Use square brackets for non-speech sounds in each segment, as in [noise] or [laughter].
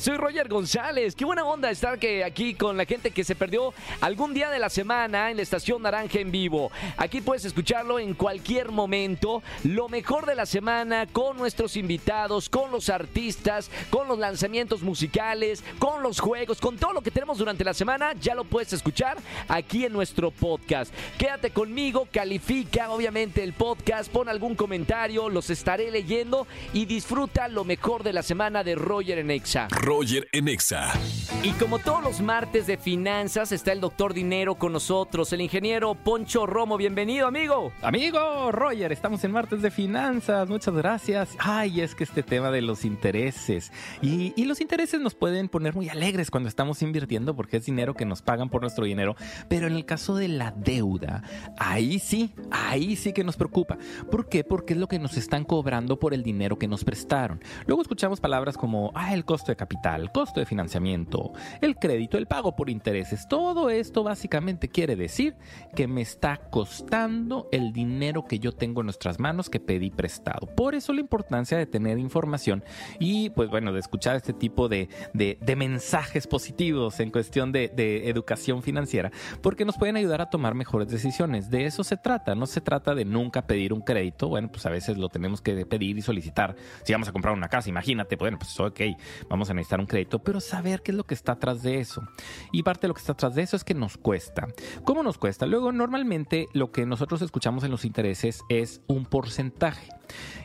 Soy Roger González. Qué buena onda estar que aquí con la gente que se perdió algún día de la semana en la estación Naranja en vivo. Aquí puedes escucharlo en cualquier momento. Lo mejor de la semana con nuestros invitados, con los artistas, con los lanzamientos musicales, con los juegos, con todo lo que tenemos durante la semana. Ya lo puedes escuchar aquí en nuestro podcast. Quédate conmigo, califica obviamente el podcast, pon algún comentario, los estaré leyendo y disfruta lo mejor de la semana de Roger en Exa. Roger en Exa. Y como todos los martes de finanzas, está el doctor Dinero con nosotros, el ingeniero Poncho Romo. Bienvenido, amigo. Amigo Roger, estamos en martes de finanzas. Muchas gracias. Ay, es que este tema de los intereses. Y, y los intereses nos pueden poner muy alegres cuando estamos invirtiendo porque es dinero que nos pagan por nuestro dinero. Pero en el caso de la deuda, ahí sí, ahí sí que nos preocupa. ¿Por qué? Porque es lo que nos están cobrando por el dinero que nos prestaron. Luego escuchamos palabras como, ah, el costo de capital costo de financiamiento, el crédito, el pago por intereses. Todo esto básicamente quiere decir que me está costando el dinero que yo tengo en nuestras manos que pedí prestado. Por eso la importancia de tener información y pues bueno, de escuchar este tipo de, mensajes positivos en cuestión de, de educación financiera, porque nos pueden ayudar a tomar mejores decisiones. De eso se trata, no se trata de nunca pedir un crédito. Bueno, pues a veces lo tenemos que pedir y solicitar. Si vamos a comprar una casa, imagínate, bueno, pues ok, vamos a necesitar un crédito, pero saber qué es lo que está atrás de eso. Y parte de lo que está atrás de eso es que nos cuesta. ¿Cómo nos cuesta? Luego, normalmente lo que nosotros escuchamos en los intereses es un porcentaje.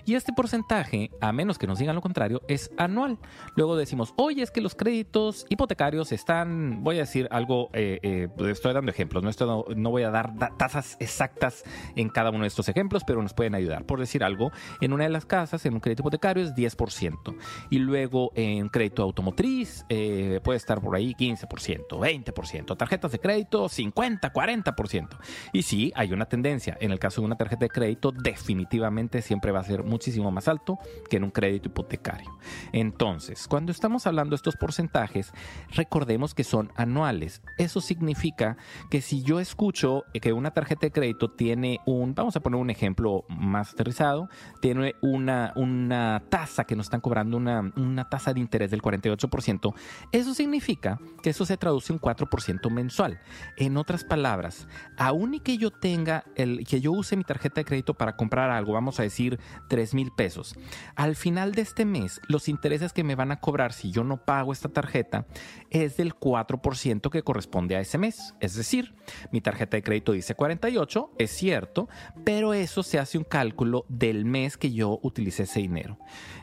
Y este porcentaje, a menos que nos digan lo contrario, es anual. Luego decimos, oye, es que los créditos hipotecarios están, voy a decir algo, eh, eh, estoy dando ejemplos, no, no voy a dar tasas exactas en cada uno de estos ejemplos, pero nos pueden ayudar. Por decir algo, en una de las casas, en un crédito hipotecario es 10%. Y luego en crédito automotriz eh, puede estar por ahí 15%, 20%. Tarjetas de crédito 50, 40%. Y sí, hay una tendencia. En el caso de una tarjeta de crédito, definitivamente siempre va a ser muchísimo más alto que en un crédito hipotecario. Entonces, cuando estamos hablando de estos porcentajes, recordemos que son anuales. Eso significa que si yo escucho que una tarjeta de crédito tiene un, vamos a poner un ejemplo más aterrizado, tiene una, una tasa que nos están cobrando una, una tasa de interés del 48%, eso significa que eso se traduce en 4% mensual. En otras palabras, aún y que yo tenga el, que yo use mi tarjeta de crédito para comprar algo, vamos a decir 3 mil pesos. Al final de este mes, los intereses que me van a cobrar si yo no pago esta tarjeta es del 4% que corresponde a ese mes. Es decir, mi tarjeta de crédito dice 48, es cierto, pero eso se hace un cálculo del mes que yo utilicé ese dinero.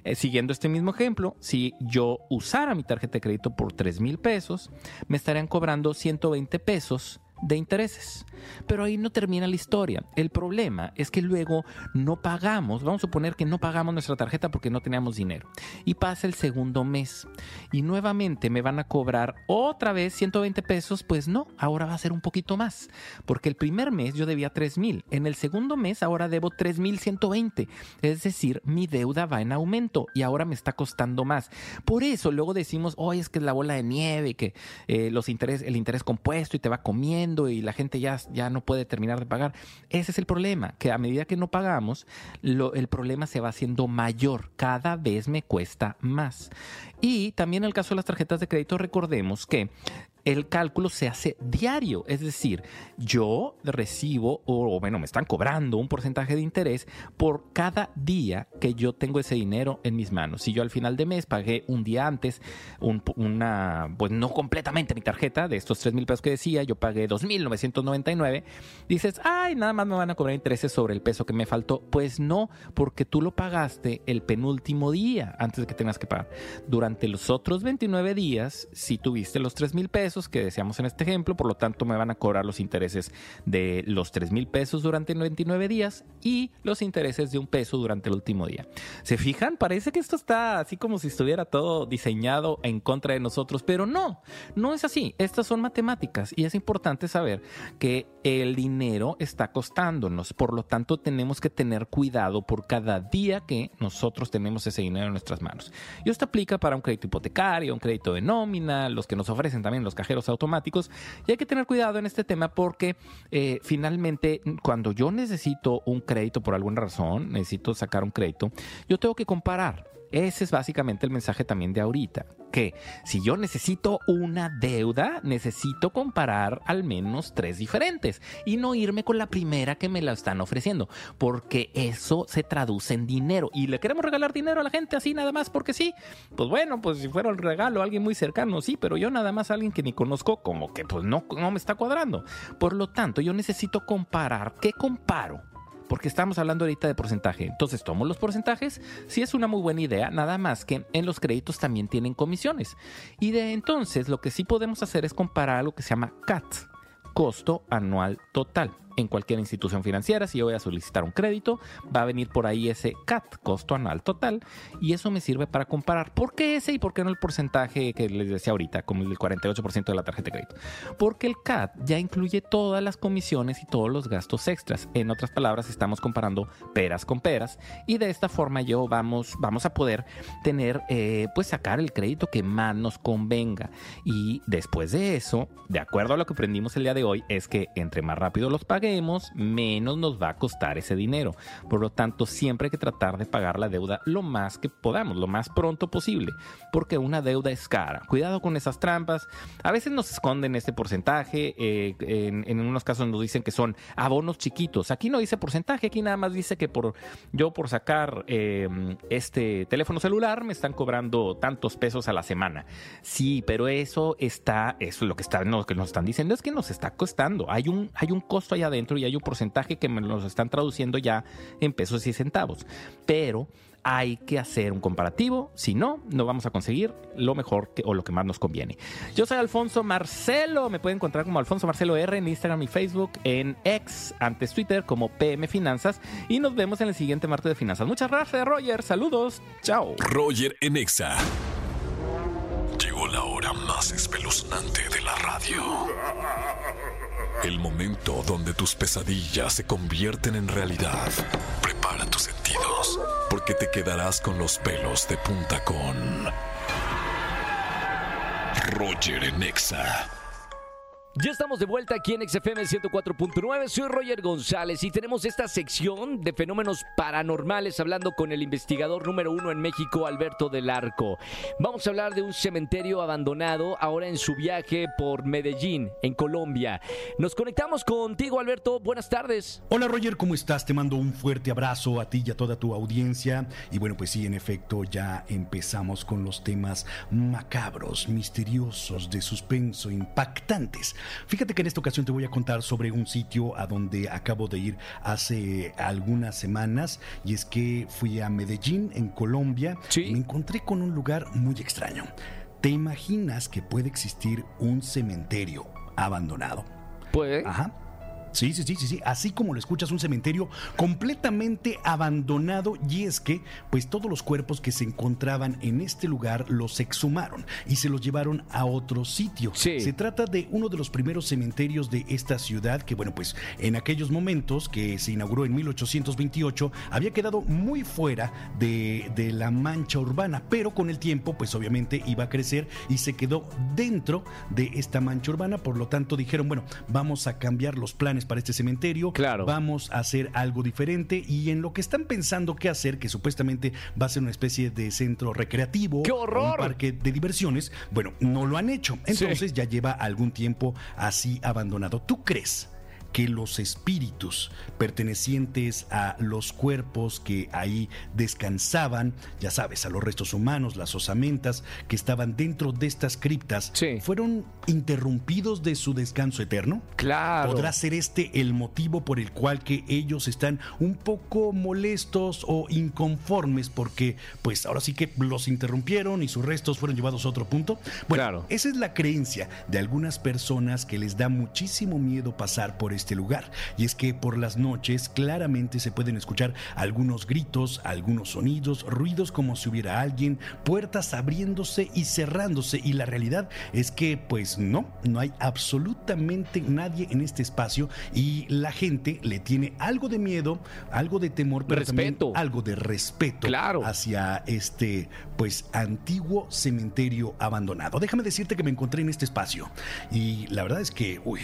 Eh, siguiendo este mismo ejemplo, si yo usara mi tarjeta de crédito por 3 mil pesos, me estarían cobrando 120 pesos de intereses. Pero ahí no termina la historia. El problema es que luego no pagamos, vamos a suponer que no pagamos nuestra tarjeta porque no teníamos dinero. Y pasa el segundo mes y nuevamente me van a cobrar otra vez 120 pesos, pues no, ahora va a ser un poquito más. Porque el primer mes yo debía 3 mil, en el segundo mes ahora debo 3 mil 120. Es decir, mi deuda va en aumento y ahora me está costando más. Por eso luego decimos, hoy es que es la bola de nieve, que eh, los interés, el interés compuesto y te va comiendo y la gente ya, ya no puede terminar de pagar. Ese es el problema, que a medida que no pagamos, el problema se va haciendo mayor. Cada vez me cuesta más. Y también en el caso de las tarjetas de crédito, recordemos que el cálculo se hace diario, es decir, yo recibo o bueno, me están cobrando un porcentaje de interés por cada día que yo tengo ese dinero en mis manos. Si yo al final de mes pagué un día antes una, pues no completamente mi tarjeta de estos 3 mil pesos que decía, yo pagué 2.999, dices, ay, nada más me van a cobrar intereses sobre el peso que me faltó. Pues no, porque tú lo pagaste el penúltimo día antes de que tengas que pagar. Durante los otros 29 días, si tuviste los 3 mil pesos, que deseamos en este ejemplo, por lo tanto me van a cobrar los intereses de los 3 mil pesos durante 99 días y los intereses de un peso durante el último día. ¿Se fijan? Parece que esto está así como si estuviera todo diseñado en contra de nosotros, pero no, no es así. Estas son matemáticas y es importante saber que el dinero está costándonos, por lo tanto tenemos que tener cuidado por cada día que nosotros tenemos ese dinero en nuestras manos. Y esto aplica para un crédito hipotecario, un crédito de nómina, los que nos ofrecen también los cajeros automáticos. Y hay que tener cuidado en este tema porque eh, finalmente cuando yo necesito un crédito por alguna razón, necesito sacar un crédito, yo tengo que comparar. Ese es básicamente el mensaje también de ahorita, que si yo necesito una deuda, necesito comparar al menos tres diferentes y no irme con la primera que me la están ofreciendo, porque eso se traduce en dinero y le queremos regalar dinero a la gente así nada más porque sí. Pues bueno, pues si fuera el regalo a alguien muy cercano, sí, pero yo nada más a alguien que ni conozco, como que pues no, no me está cuadrando. Por lo tanto, yo necesito comparar. ¿Qué comparo? Porque estamos hablando ahorita de porcentaje. Entonces tomo los porcentajes, sí es una muy buena idea, nada más que en los créditos también tienen comisiones. Y de entonces lo que sí podemos hacer es comparar algo que se llama CAT, costo anual total en cualquier institución financiera. Si yo voy a solicitar un crédito, va a venir por ahí ese CAT, costo anual total, y eso me sirve para comparar por qué ese y por qué no el porcentaje que les decía ahorita, como el 48% de la tarjeta de crédito. Porque el CAT ya incluye todas las comisiones y todos los gastos extras. En otras palabras, estamos comparando peras con peras y de esta forma yo vamos, vamos a poder tener, eh, pues sacar el crédito que más nos convenga. Y después de eso, de acuerdo a lo que aprendimos el día de hoy, es que entre más rápido los paguemos, menos nos va a costar ese dinero. Por lo tanto, siempre hay que tratar de pagar la deuda lo más que podamos, lo más pronto posible, porque una deuda es cara. Cuidado con esas trampas. A veces nos esconden este porcentaje, eh, en, unos casos nos dicen que son abonos chiquitos. Aquí no dice porcentaje, aquí nada más dice que por yo por sacar em, este teléfono celular me están cobrando tantos pesos a la semana. Sí, pero eso está, eso es lo que, está, lo que nos están diciendo es que nos está costando. Hay un, hay un costo allá adentro y hay un porcentaje que me los están traduciendo ya en pesos y centavos. Pero hay que hacer un comparativo, si no, no vamos a conseguir lo mejor o lo que más nos conviene. Yo soy Alfonso Marcelo, me pueden encontrar como Alfonso Marcelo R en Instagram y Facebook, en X, antes Twitter como PM Finanzas y nos vemos en el siguiente martes de finanzas. Muchas gracias, Roger, saludos, chao. Roger en Exa. Llegó la hora más espeluznante de la radio. El momento donde tus pesadillas se convierten en realidad. Prepara tus sentidos, porque te quedarás con los pelos de punta con Roger en Exa. Ya estamos de vuelta aquí en XFM 104.9. Soy Roger González y tenemos esta sección de fenómenos paranormales hablando con el investigador número uno en México, Alberto del Arco. Vamos a hablar de un cementerio abandonado ahora en su viaje por Medellín, en Colombia. Nos conectamos contigo, Alberto. Buenas tardes. Hola, Roger, ¿cómo estás? Te mando un fuerte abrazo a ti y a toda tu audiencia. Y bueno, pues sí, en efecto, ya empezamos con los temas macabros, misteriosos, de suspenso, impactantes Fíjate que en esta ocasión te voy a contar sobre un sitio a donde acabo de ir hace algunas semanas y es que fui a Medellín, en Colombia, y me encontré con un lugar muy extraño. ¿Te imaginas que puede existir un cementerio abandonado? Puede. Ajá. Sí, sí, sí, sí, sí. Así como lo escuchas, un cementerio completamente abandonado. Y es que, pues todos los cuerpos que se encontraban en este lugar los exhumaron y se los llevaron a otro sitio. Se trata de uno de los primeros cementerios de esta ciudad que, bueno, pues en aquellos momentos que se inauguró en 1828, había quedado muy fuera de, de la mancha urbana, pero con el tiempo, pues obviamente iba a crecer y se quedó dentro de esta mancha urbana. Por lo tanto, dijeron, bueno, vamos a cambiar los planes para este cementerio. Claro. Vamos a hacer algo diferente y en lo que están pensando qué hacer, que supuestamente va a ser una especie de centro recreativo, ¡Qué horror! un parque de diversiones, bueno, no lo han hecho. Entonces ya lleva algún tiempo así abandonado. ¿Tú crees? Que los espíritus pertenecientes a los cuerpos que ahí descansaban, ya sabes, a los restos humanos, las osamentas que estaban dentro de estas criptas, fueron interrumpidos de su descanso eterno? Claro. ¿Podrá ser este el motivo por el cual que ellos están un poco molestos o inconformes porque pues ahora sí que los interrumpieron y sus restos fueron llevados a otro punto? Bueno, esa es la creencia de algunas personas que les da muchísimo miedo pasar por este lugar. Y es que por las noches claramente se pueden escuchar algunos gritos, algunos sonidos, ruidos como si hubiera alguien, puertas abriéndose y cerrándose. Y la realidad es que pues no, no hay absolutamente nadie en este espacio y la gente le tiene algo de miedo, algo de temor, pero también Respeto. algo de respeto Claro. hacia este pues antiguo cementerio abandonado. Déjame decirte que me encontré en este espacio y la verdad es que, uy,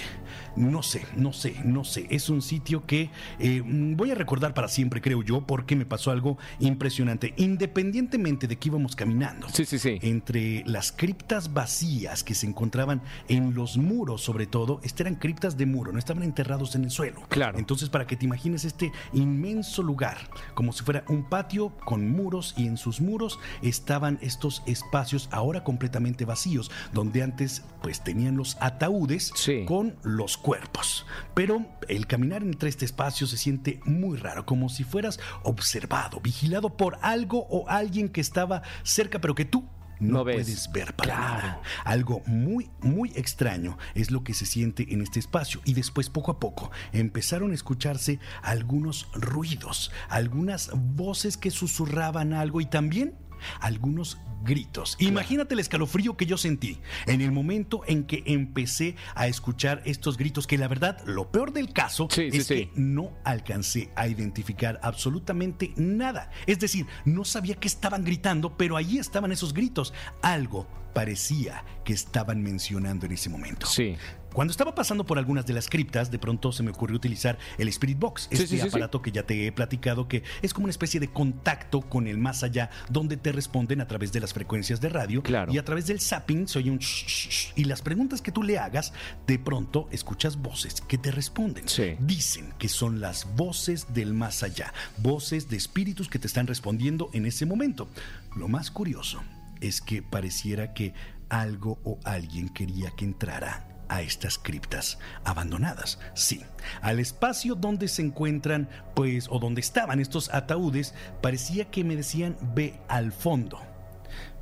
no sé, no sé, no sé. Es un sitio que eh, voy a recordar para siempre, creo yo, porque me pasó algo impresionante. Independientemente de que íbamos caminando Sí, sí, sí. entre las criptas vacías que se encontraban en los muros, sobre todo, estas eran criptas de muro, no estaban enterrados en el suelo. Claro. Entonces, para que te imagines este inmenso lugar, como si fuera un patio con muros y en sus muros estaban estos espacios ahora completamente vacíos, donde antes pues tenían los ataúdes Sí. con los cuerpos. Pero el caminar entre este espacio se siente muy raro, como si fueras observado, vigilado por algo o alguien que estaba cerca, pero que tú no, puedes ver para Claro. nada. Algo muy, muy extraño es lo que se siente en este espacio. Y después, poco a poco, empezaron a escucharse algunos ruidos, algunas voces que susurraban algo y también algunos gritos. Imagínate el escalofrío que yo sentí en el momento en que empecé a escuchar estos gritos, que la verdad, lo peor del caso Sí, es sí. que no alcancé a identificar absolutamente nada. Es decir, no sabía qué estaban gritando, pero allí estaban esos gritos. Algo parecía que estaban mencionando en ese momento. Sí. Cuando estaba pasando por algunas de las criptas, de pronto se me ocurrió utilizar el Spirit Box, Sí, este sí, aparato que ya te he platicado que es como una especie de contacto con el más allá, donde te responden a través de las frecuencias de radio Claro. y a través del zapping se oye un shh, shh, y las preguntas que tú le hagas, de pronto escuchas voces que te responden. Sí. Dicen que son las voces del más allá, voces de espíritus que te están respondiendo en ese momento. Lo más curioso es que pareciera que algo o alguien quería que entrara a estas criptas abandonadas. Sí, al espacio donde se encuentran, pues, o donde estaban estos ataúdes, parecía que me decían ve al fondo.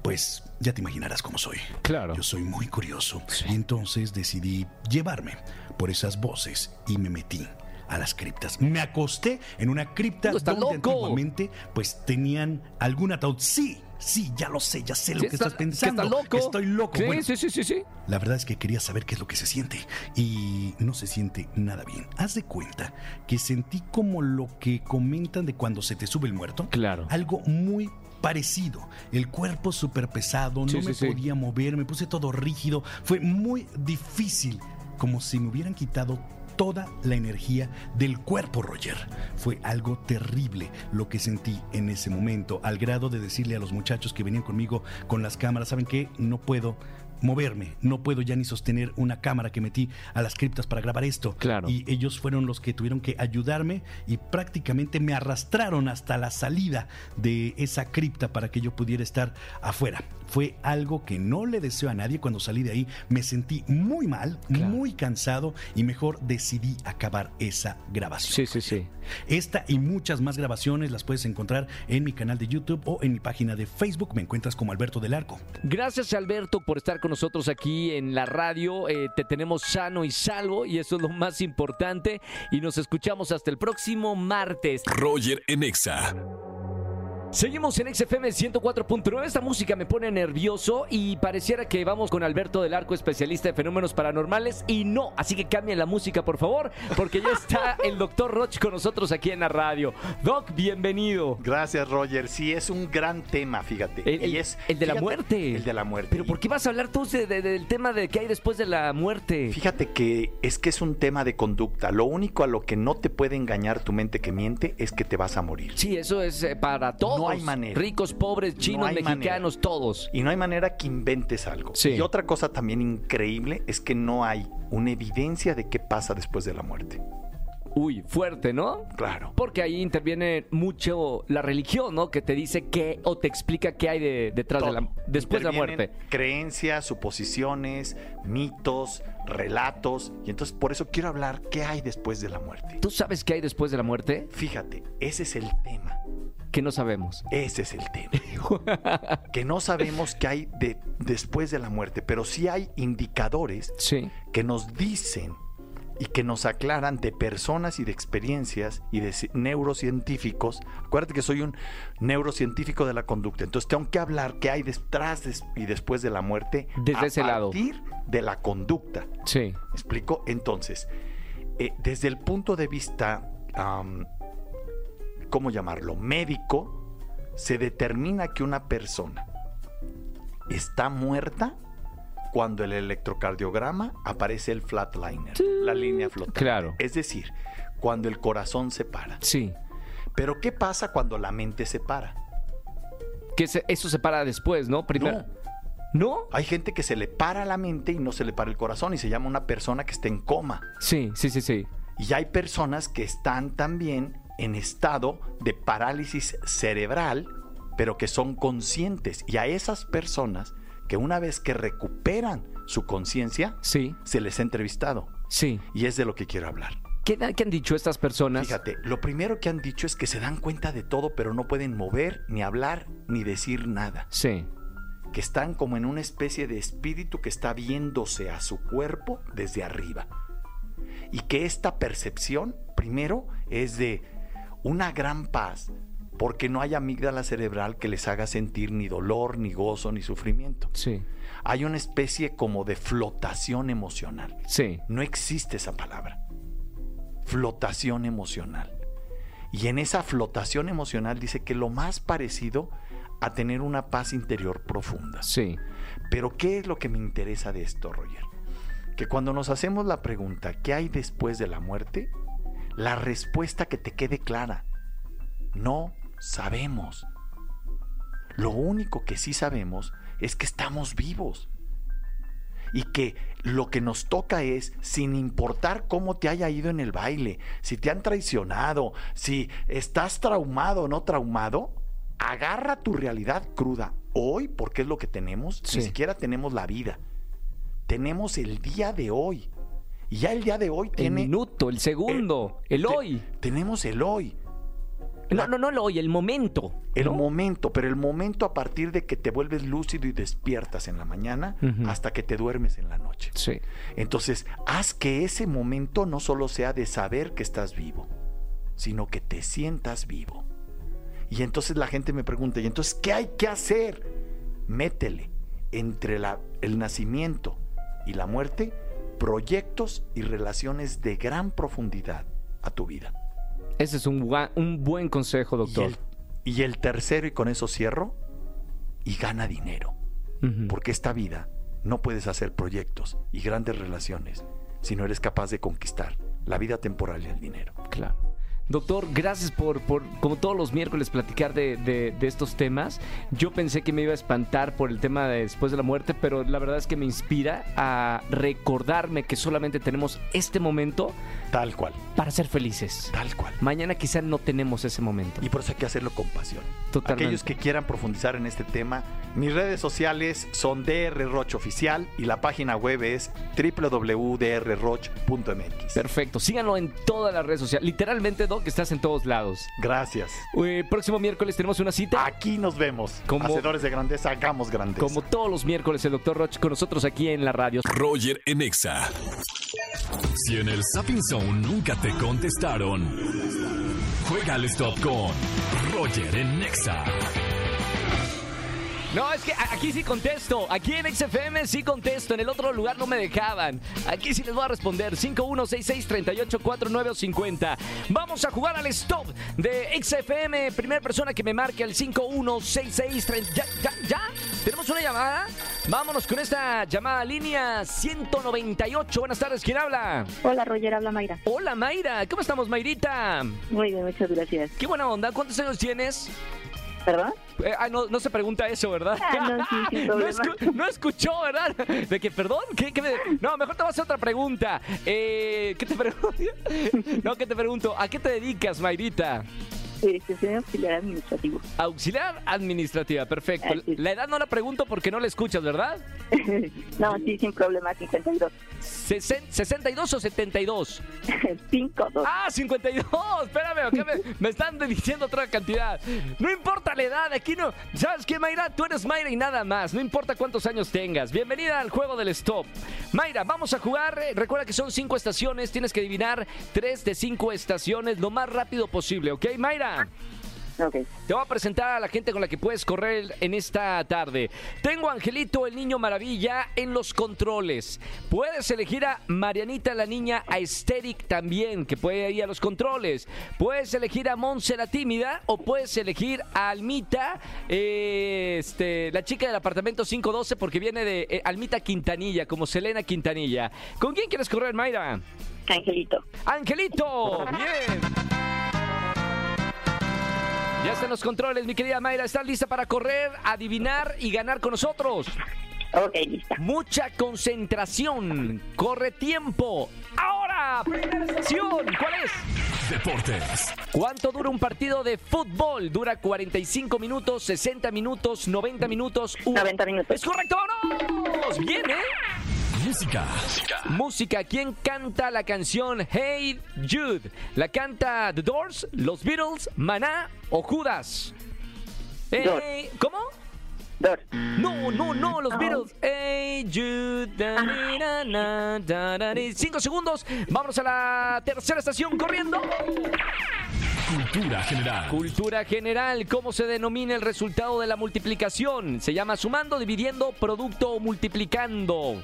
Pues ya te imaginarás cómo soy. Claro. Yo soy muy curioso. Y entonces decidí llevarme por esas voces y me metí a las criptas. Me acosté en una cripta No, donde antiguamente pues tenían algún ataúd. Sí, sí, ya lo sé, ya sé lo Sí, que está- estás pensando. que está loco. Estoy loco. Sí, Bueno, sí, sí, sí, sí. la verdad es que quería saber qué es lo que se siente y no se siente nada bien. Haz de cuenta que sentí como lo que comentan de cuando se te sube el muerto. Claro. Algo muy parecido. El cuerpo súper pesado, no me podía mover, me puse todo rígido. Fue muy difícil, como si me hubieran quitado toda la energía del cuerpo, Roger. Fue algo terrible lo que sentí en ese momento, al grado de decirle a los muchachos que venían conmigo con las cámaras, ¿saben qué? No puedo moverme, no puedo ya ni sostener una cámara que metí a las criptas para grabar esto. Claro. Y ellos fueron los que tuvieron que ayudarme y prácticamente me arrastraron hasta la salida de esa cripta para que yo pudiera estar afuera. Fue algo que no le deseo a nadie cuando salí de ahí. Me sentí muy mal, Claro. muy cansado y mejor decidí acabar esa grabación. Sí, sí, sí. Esta y muchas más grabaciones las puedes encontrar en mi canal de YouTube o en mi página de Facebook. Me encuentras como Alberto del Arco. Gracias Alberto por estar con nosotros aquí en la radio. Eh, te tenemos sano y salvo y eso es lo más importante. Y nos escuchamos hasta el próximo martes. Roger en Exa. Seguimos en XFM 104.9. Esta música me pone nervioso y pareciera que vamos con Alberto del Arco, especialista de fenómenos paranormales. Y no, así que cambien la música, por favor, porque ya está [laughs] el doctor Roch con nosotros aquí en la radio. Doc, bienvenido. Gracias, Roger. Sí, es un gran tema, fíjate. El, el- Y es, el de la muerte. El de la muerte. Pero ¿por qué vas a hablar tú de- de- del tema de qué hay después de la muerte? Fíjate que es que es un tema de conducta. Lo único a lo que no te puede engañar tu mente que miente es que te vas a morir. Sí, eso es eh, para todos. No hay manera. Ricos, pobres, chinos, mexicanos, todos. Y no hay manera que inventes algo. Sí. Y otra cosa también increíble es que no hay una evidencia de qué pasa después de la muerte. Uy, fuerte, ¿no? Claro. Porque ahí interviene mucho la religión, ¿no? Que te dice qué o te explica qué hay de- detrás de la Todo. después de la muerte. Creencias, suposiciones, mitos, relatos. Y entonces por eso quiero hablar qué hay después de la muerte. ¿Tú sabes qué hay después de la muerte? Fíjate, ese es el tema. Que no sabemos. Ese es el tema. [laughs] que no sabemos qué hay de, después de la muerte, pero sí hay indicadores Sí. que nos dicen y que nos aclaran de personas y de experiencias y de ci- neurocientíficos. Acuérdate que soy un neurocientífico de la conducta, entonces tengo que hablar qué hay detrás y después de la muerte Desde a ese lado. partir de la conducta. Sí. ¿Me explico? Entonces, eh, desde el punto de vista, ¿cómo llamarlo? Médico, se determina que una persona está muerta cuando el electrocardiograma aparece el flatliner, la línea flotante. Claro. Es decir, cuando el corazón se para. Sí. Pero ¿qué pasa cuando la mente se para? Que se- eso se para después, ¿no? Primero. ¿No? Hay gente que se le para la mente y no se le para el corazón y se llama una persona que está en coma. Sí, sí, sí, sí. Y hay personas que están también en estado de parálisis cerebral, pero que son conscientes. Y a esas personas que una vez que recuperan su conciencia, Sí, se les ha entrevistado. sí. Y es de lo que quiero hablar. ¿Qué, qué han dicho estas personas? Fíjate, lo primero que han dicho es que se dan cuenta de todo, pero no pueden mover, ni hablar, ni decir nada. Sí, Que están como en una especie de espíritu que está viéndose a su cuerpo desde arriba. Y que esta percepción, primero, es de una gran paz, porque no hay amígdala cerebral que les haga sentir ni dolor, ni gozo, ni sufrimiento. sí, Hay una especie como de flotación emocional. sí. No existe esa palabra. Flotación emocional. Y en esa flotación emocional dice que lo más parecido a tener una paz interior profunda. Sí, Pero ¿qué es lo que me interesa de esto, Roger? Que cuando nos hacemos la pregunta, ¿qué hay después de la muerte? La respuesta que te quede clara. No sabemos. Lo único que sí sabemos es que estamos vivos. Y que lo que nos toca es, sin importar cómo te haya ido en el baile, si te han traicionado, si estás traumado o no traumado, agarra tu realidad cruda. Hoy, porque es lo que tenemos, Sí. ni siquiera tenemos la vida. Tenemos el día de hoy. Y ya el día de hoy el tiene... minuto, el segundo, el hoy. Tenemos el hoy. No, no, no el hoy, el momento. El ¿no? momento, pero el momento a partir de que te vuelves lúcido y despiertas en la mañana hasta que te duermes en la noche. Sí, Entonces, haz que ese momento no solo sea de saber que estás vivo, sino que te sientas vivo. Y entonces la gente me pregunta, ¿y entonces qué hay que hacer? Métele entre la- el nacimiento y la muerte proyectos y relaciones de gran profundidad a tu vida. ese es un, un buen consejo, Y doctor. el, y el tercero, y con eso cierro, y gana dinero. Porque esta vida no puedes hacer proyectos y grandes relaciones si no eres capaz de conquistar la vida temporal y el dinero. Claro. Doctor, gracias por, por, como todos los miércoles, platicar de, de- de estos temas. Yo pensé que me iba a espantar por el tema de después de la muerte, pero la verdad es que me inspira a recordarme que solamente tenemos este momento Tal cual, para ser felices. tal cual. Mañana quizá no tenemos ese momento. Y por eso hay que hacerlo con pasión. Totalmente. Aquellos que quieran profundizar en este tema, mis redes sociales son DR Roche Oficial y la página web es www.drroch.mx. Perfecto. Síganlo en todas las redes sociales. Literalmente, Doc, estás en todos lados. Gracias. Eh, próximo miércoles tenemos una cita. Aquí nos vemos. Como- Hacedores de grandeza, hagamos grandeza. Como todos los miércoles, el doctor Roch con nosotros aquí en la radio. Roger en Exa. Si en el Sapping Zone nunca te contestaron, juega al stop con Roger en Exa. No, es que aquí sí contesto. Aquí en XFM sí contesto. En el otro lugar no me dejaban. Aquí sí les voy a responder. 5166-384950. Vamos a jugar al stop de XFM. Primera persona que me marque al 516630. ¿Ya, ya, ya? ¿Tenemos una llamada? Vámonos con esta llamada línea 198. Buenas tardes. ¿Quién habla? Hola, Roger, habla Mayra. Hola, Mayra. ¿Cómo estamos, Mayrita? Muy bien, muchas gracias. Qué buena onda. ¿Cuántos años tienes? ¿Perdón? Eh, ah, no, no se pregunta eso, ¿verdad? Ah, no, sí, [laughs] escu- no escuchó, ¿verdad? De que, perdón, ¿qué, qué me- No, mejor te voy a hacer otra pregunta. Eh, ¿Qué te [laughs] pregunto? No, ¿qué te pregunto? ¿A qué te dedicas, Mayrita? Dirección auxiliar administrativo. Auxiliar administrativa, perfecto. Así. La edad no la pregunto porque no la escuchas, ¿verdad? [laughs] no, sí, sin problema, 52. Sesen- ¿62 o 72? 5, 2. Ah, 52. Espérame, ¿qué me, [laughs] me están diciendo otra cantidad. No importa la edad, aquí no. ¿Sabes qué, Mayra? Tú eres Mayra y nada más. No importa cuántos años tengas. Bienvenida al juego del stop. Mayra, vamos a jugar. Eh, Recuerda que son cinco estaciones. Tienes que adivinar tres de cinco estaciones lo más rápido posible, ¿ok, Mayra? Ok. Te voy a presentar a la gente con la que puedes correr en esta tarde. Tengo a Angelito, el niño maravilla, en los controles. Puedes elegir a Marianita, la niña aesthetic también, que puede ir a los controles. Puedes elegir a Monse, la tímida, o puedes elegir a Almita, eh, este, la chica del apartamento 512, porque viene de eh, Almita Quintanilla, como Selena Quintanilla. ¿Con quién quieres correr, Mayra? Angelito. Angelito, bien. Ya están los controles, mi querida Mayra. ¿Estás lista para correr, adivinar y ganar con nosotros? Ok, lista. Mucha concentración. Corre tiempo. Ahora, estación. ¿Cuál es? Deportes. ¿Cuánto dura un partido de fútbol? Dura 45 minutos, 60 minutos, 90 minutos. u- 90 minutos. Es correcto, vámonos. Bien, ¿eh? Música. Música, ¿quién canta la canción Hey Jude? ¿La canta The Doors, Los Beatles, Maná o Judas? Hey, ¿Cómo? No, no, no, los Beatles. Hey Jude. da, ni, na, na, da, da, ni. Cinco segundos. Vámonos a la tercera estación corriendo. Cultura general. Cultura general, ¿cómo se denomina el resultado de la multiplicación? Se llama sumando, dividiendo, producto o multiplicando.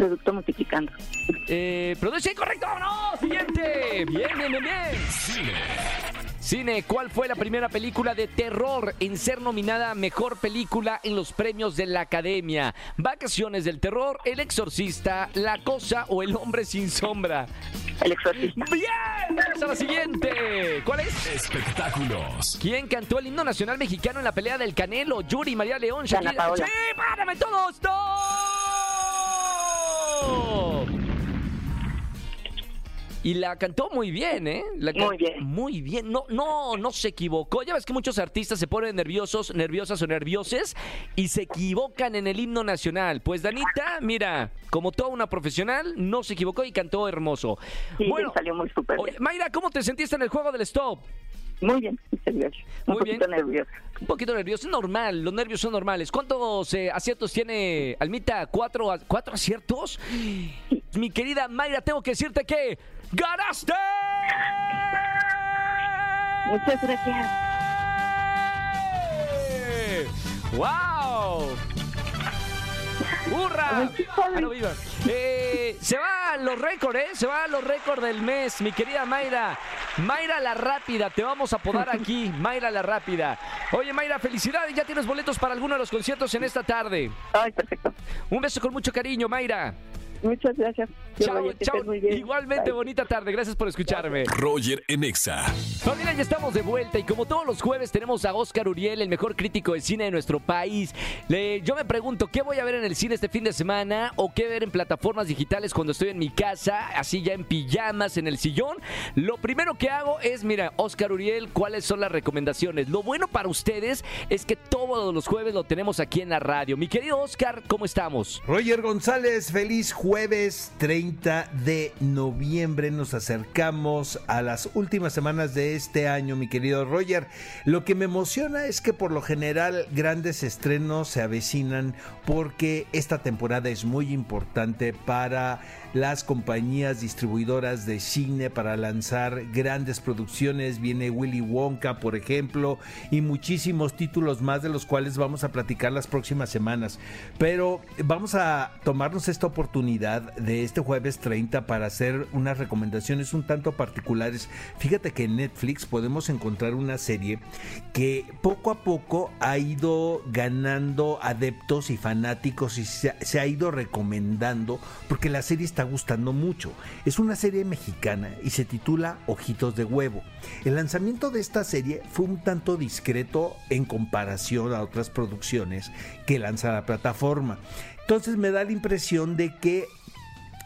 Producto multiplicando. Eh, produce correcto, no, siguiente. Bien, bien, bien, bien. Cine. Cine, ¿cuál fue la primera película de terror en ser nominada a mejor película en los premios de la Academia? Vacaciones del terror, El exorcista, La cosa o El hombre sin sombra. El exorcista. Bien, vamos a la siguiente. ¿Cuál es? Espectáculos. ¿Quién cantó el himno nacional mexicano en la pelea del Canelo? Yuri, María León, Shakira. Paola. ¡Sí, párame todos! ¡No! Y la cantó muy bien, ¿eh? La Muy bien. Muy bien. No, no, no se equivocó. Ya ves que muchos artistas se ponen nerviosos, nerviosas o nervioses y se equivocan en el himno nacional. Pues Danita, mira, como toda una profesional, no se equivocó y cantó hermoso. Sí, bueno, salió muy súper oye, bien. Mayra, ¿cómo te sentiste en el juego del stop? Muy bien, gracias. Un Muy bien. poquito nervioso. Un poquito nervioso, es normal, los nervios son normales. ¿Cuántos eh, aciertos tiene Almita? ¿Cuatro, ¿Cuatro aciertos? Mi querida Mayra, tengo que decirte que ¡ganaste! Muchas gracias. ¡Wow! ¡Hurra! Ah, no. Eh, se van los récords, ¿eh? Se van los récords del mes, mi querida Mayra. Mayra la Rápida, te vamos a apodar aquí, [laughs] Mayra la Rápida. Oye, Mayra, felicidades, ya tienes boletos para alguno de los conciertos en esta tarde. Ay, perfecto. Un beso con mucho cariño, Mayra. Muchas gracias. Chao, Roger, que chao. muy bien. Igualmente, Bye. bonita tarde. Gracias por escucharme. Roger en Exa. Familia, ya estamos de vuelta y como todos los jueves tenemos a Oscar Uriel, el mejor crítico de cine de nuestro país. Le- yo me pregunto, ¿qué voy a ver en el cine este fin de semana o qué ver en plataformas digitales cuando estoy en mi casa, así ya en pijamas, en el sillón? Lo primero que hago es, mira, Oscar Uriel, ¿cuáles son las recomendaciones? Lo bueno para ustedes es que todos los jueves lo tenemos aquí en la radio. Mi querido Oscar, ¿cómo estamos? Roger González, feliz jueves 30 de noviembre. Nos acercamos a las últimas semanas de este año, mi querido Roger. Lo que me emociona es que por lo general grandes estrenos se avecinan porque esta temporada es muy importante para las compañías distribuidoras de cine para lanzar grandes producciones. Viene Willy Wonka, por ejemplo, y muchísimos títulos más de los cuales vamos a platicar las próximas semanas. Pero vamos a tomarnos esta oportunidad de este jueves 30 para hacer unas recomendaciones un tanto particulares. Fíjate que en Netflix podemos encontrar una serie que poco a poco ha ido ganando adeptos y fanáticos y se, ha ido recomendando porque la serie está gustando mucho. Es una serie mexicana y se titula Ojitos de Huevo. El lanzamiento de esta serie fue un tanto discreto en comparación a otras producciones que lanza la plataforma. Entonces me da la impresión de que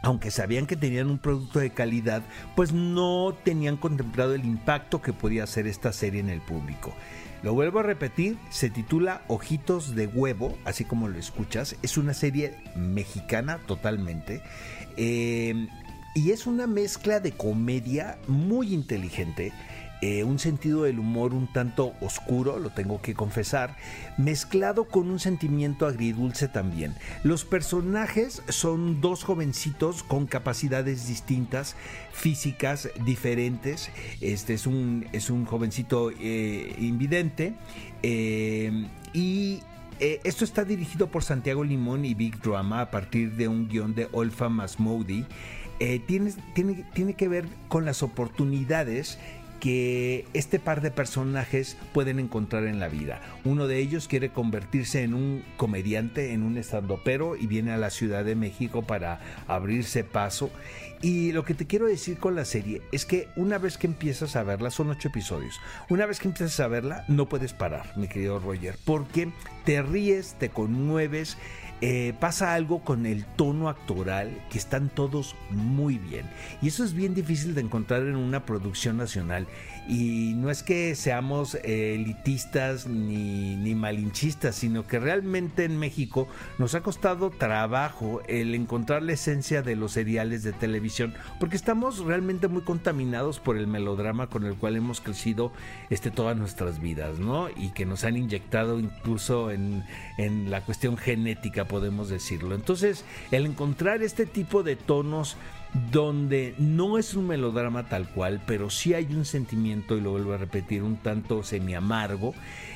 aunque sabían que tenían un producto de calidad, pues no tenían contemplado el impacto que podía hacer esta serie en el público. Lo vuelvo a repetir, se titula Ojitos de Huevo, así como lo escuchas. Es una serie mexicana totalmente. Eh, y es una mezcla de comedia muy inteligente. Eh, un sentido del humor un tanto oscuro, lo tengo que confesar, mezclado con un sentimiento agridulce también. Los personajes son dos jovencitos con capacidades distintas, físicas diferentes. Este es un, es un jovencito eh, invidente eh, y esto está dirigido por Santiago Limón y Big Drama a partir de un guion de Olfa Masmoudi. Tiene, tiene, tiene que ver con las oportunidades que este par de personajes pueden encontrar en la vida. Uno de ellos quiere convertirse en un comediante, en un estandopero y viene a la Ciudad de México para abrirse paso. Y lo que te quiero decir con la serie es que una vez que empiezas a verla, son ocho episodios, una vez que empiezas a verla, no puedes parar, mi querido Roger, porque te ríes, te conmueves, eh, pasa algo con el tono actoral que están todos muy bien. Y eso es bien difícil de encontrar en una producción nacional. Y no es que seamos eh, elitistas ni, ni malinchistas, sino que realmente en México nos ha costado trabajo el encontrar la esencia de los seriales de televisión, porque estamos realmente muy contaminados por el melodrama con el cual hemos crecido este, todas nuestras vidas, ¿no? Y que nos han inyectado incluso en, en la cuestión genética, podemos decirlo. Entonces, el encontrar este tipo de tonos donde no es un melodrama tal cual, pero sí hay un sentimiento, y lo vuelvo a repetir, un tanto semi amargo,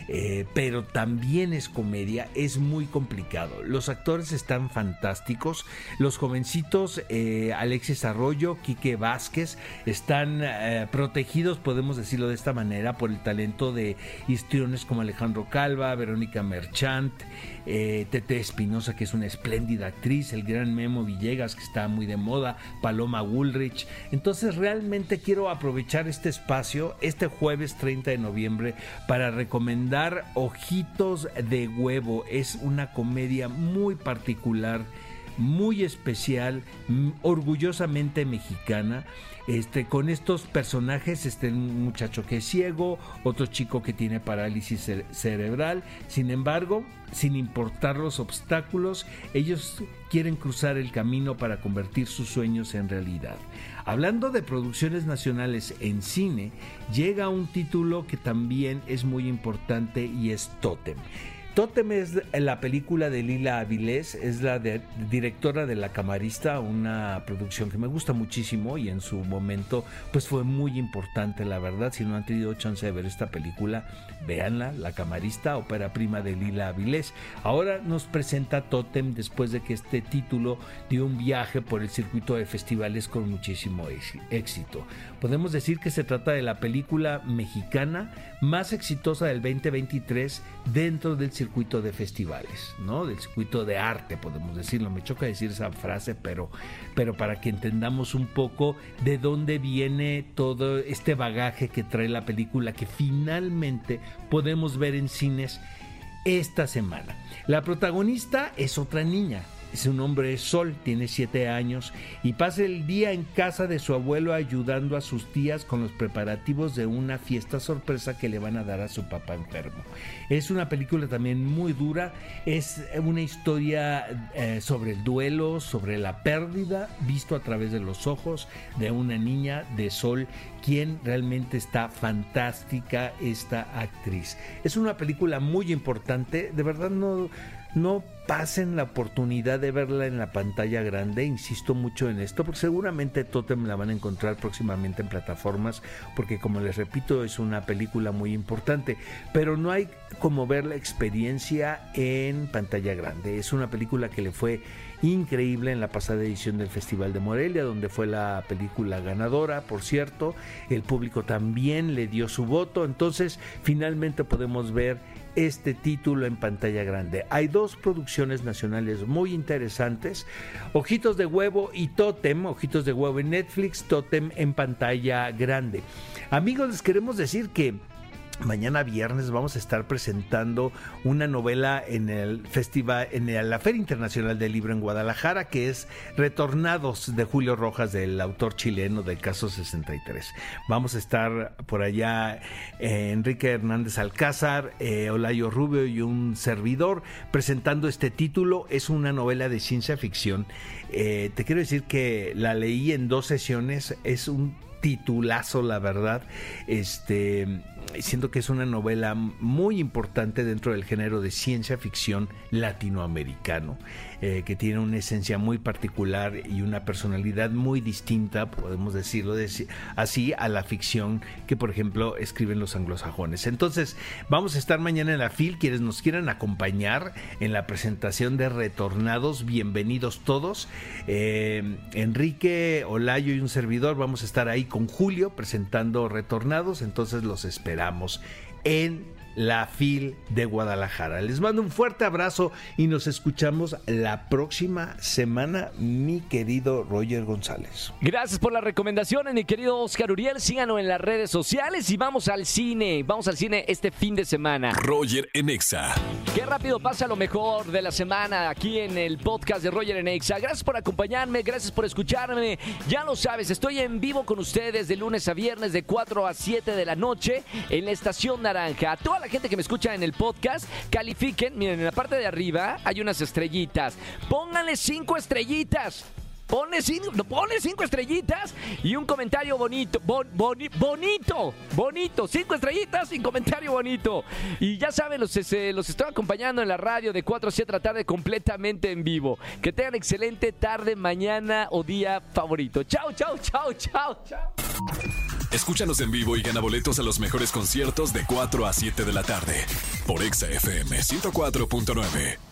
eh, pero también es comedia, es muy complicado. Los actores están fantásticos, los jovencitos eh, Alexis Arroyo, Quique Vázquez, están eh, protegidos, podemos decirlo de esta manera, por el talento de histriones como Alejandro Calva, Verónica Merchant, Tete Espinosa, que es una espléndida actriz, el gran Memo Villegas, que está muy de moda, Paloma Woolrich. Entonces realmente quiero aprovechar este espacio, este jueves 30 de noviembre, para recomendar Ojitos de Huevo. Es una comedia muy particular muy especial, orgullosamente mexicana, este, con estos personajes, este un muchacho que es ciego, otro chico que tiene parálisis cere- cerebral, sin embargo, sin importar los obstáculos, ellos quieren cruzar el camino para convertir sus sueños en realidad. Hablando de producciones nacionales en cine, llega un título que también es muy importante y es Totem. Totem es la película de Lila Avilés, es la directora de La Camarista, una producción que me gusta muchísimo y en su momento pues fue muy importante, la verdad. Si no han tenido chance de ver esta película, véanla, La Camarista, ópera prima de Lila Avilés. Ahora nos presenta Totem después de que este título dio un viaje por el circuito de festivales con muchísimo éxito. Podemos decir que se trata de la película mexicana más exitosa del 2023 dentro del circuito de festivales, ¿no? Del circuito de arte, podemos decirlo. Me choca decir esa frase, pero, pero para que entendamos un poco de dónde viene todo este bagaje que trae la película que finalmente podemos ver en cines esta semana. La protagonista es otra niña. Su nombre es Sol, tiene 7 años y pasa el día en casa de su abuelo ayudando a sus tías con los preparativos de una fiesta sorpresa que le van a dar a su papá enfermo. Es una película también muy dura, es una historia eh, sobre el duelo, sobre la pérdida, visto a través de los ojos de una niña de Sol, quien realmente está fantástica esta actriz. Es una película muy importante, de verdad no no pasen la oportunidad de verla en la pantalla grande, insisto mucho en esto, porque seguramente Totem la van a encontrar próximamente en plataformas, porque como les repito, es una película muy importante, pero no hay como ver la experiencia en pantalla grande. Es una película que le fue increíble en la pasada edición del Festival de Morelia, donde fue la película ganadora, por cierto, el público también le dio su voto, entonces finalmente podemos ver este título en pantalla grande. Hay dos producciones nacionales muy interesantes, Ojitos de Huevo y Totem, Ojitos de Huevo en Netflix, Totem en pantalla grande. Amigos, les queremos decir que Mañana viernes vamos a estar presentando una novela en el festival, en la Feria Internacional del Libro en Guadalajara, que es Retornados de Julio Rojas, del autor chileno del caso 63. Vamos a estar por allá eh, Enrique Hernández Alcázar, eh, Olayo Rubio y un servidor presentando este título. Es una novela de ciencia ficción. Eh, te quiero decir que la leí en dos sesiones. Es un titulazo, la verdad. Este siento que es una novela muy importante dentro del género de ciencia ficción latinoamericano, eh, que tiene una esencia muy particular y una personalidad muy distinta, podemos decirlo así, a la ficción que, por ejemplo, escriben los anglosajones. Entonces, vamos a estar mañana en la FIL, quienes nos quieran acompañar en la presentación de Retornados, bienvenidos todos. Eh, Enrique, Olayo y un servidor, vamos a estar ahí con Julio presentando Retornados, entonces los esperamos en la FIL de Guadalajara. Les mando un fuerte abrazo y nos escuchamos la próxima semana, mi querido Roger González. Gracias por las recomendaciones, mi querido Oscar Uriel. Síganos en las redes sociales y vamos al cine. Vamos al cine este fin de semana. Roger Enexa. Qué rápido pasa lo mejor de la semana aquí en el podcast de Roger Enexa. Gracias por acompañarme, gracias por escucharme. Ya lo sabes, estoy en vivo con ustedes de lunes a viernes de 4 a 7 de la noche en la Estación Naranja. A toda la gente que me escucha en el podcast, califiquen. Miren, en la parte de arriba hay unas estrellitas. Pónganle cinco estrellitas. Pone cinco, pone cinco estrellitas y un comentario bonito. bonito, bonito. Cinco estrellitas y comentario bonito. Y ya saben, los, los estoy acompañando en la radio de 4 a 7 de la tarde completamente en vivo. Que tengan excelente tarde, mañana o día favorito. Chao, chao, chao, chao, chao. Escúchanos en vivo y gana boletos a los mejores conciertos de 4 a 7 de la tarde por Exa FM 104.9.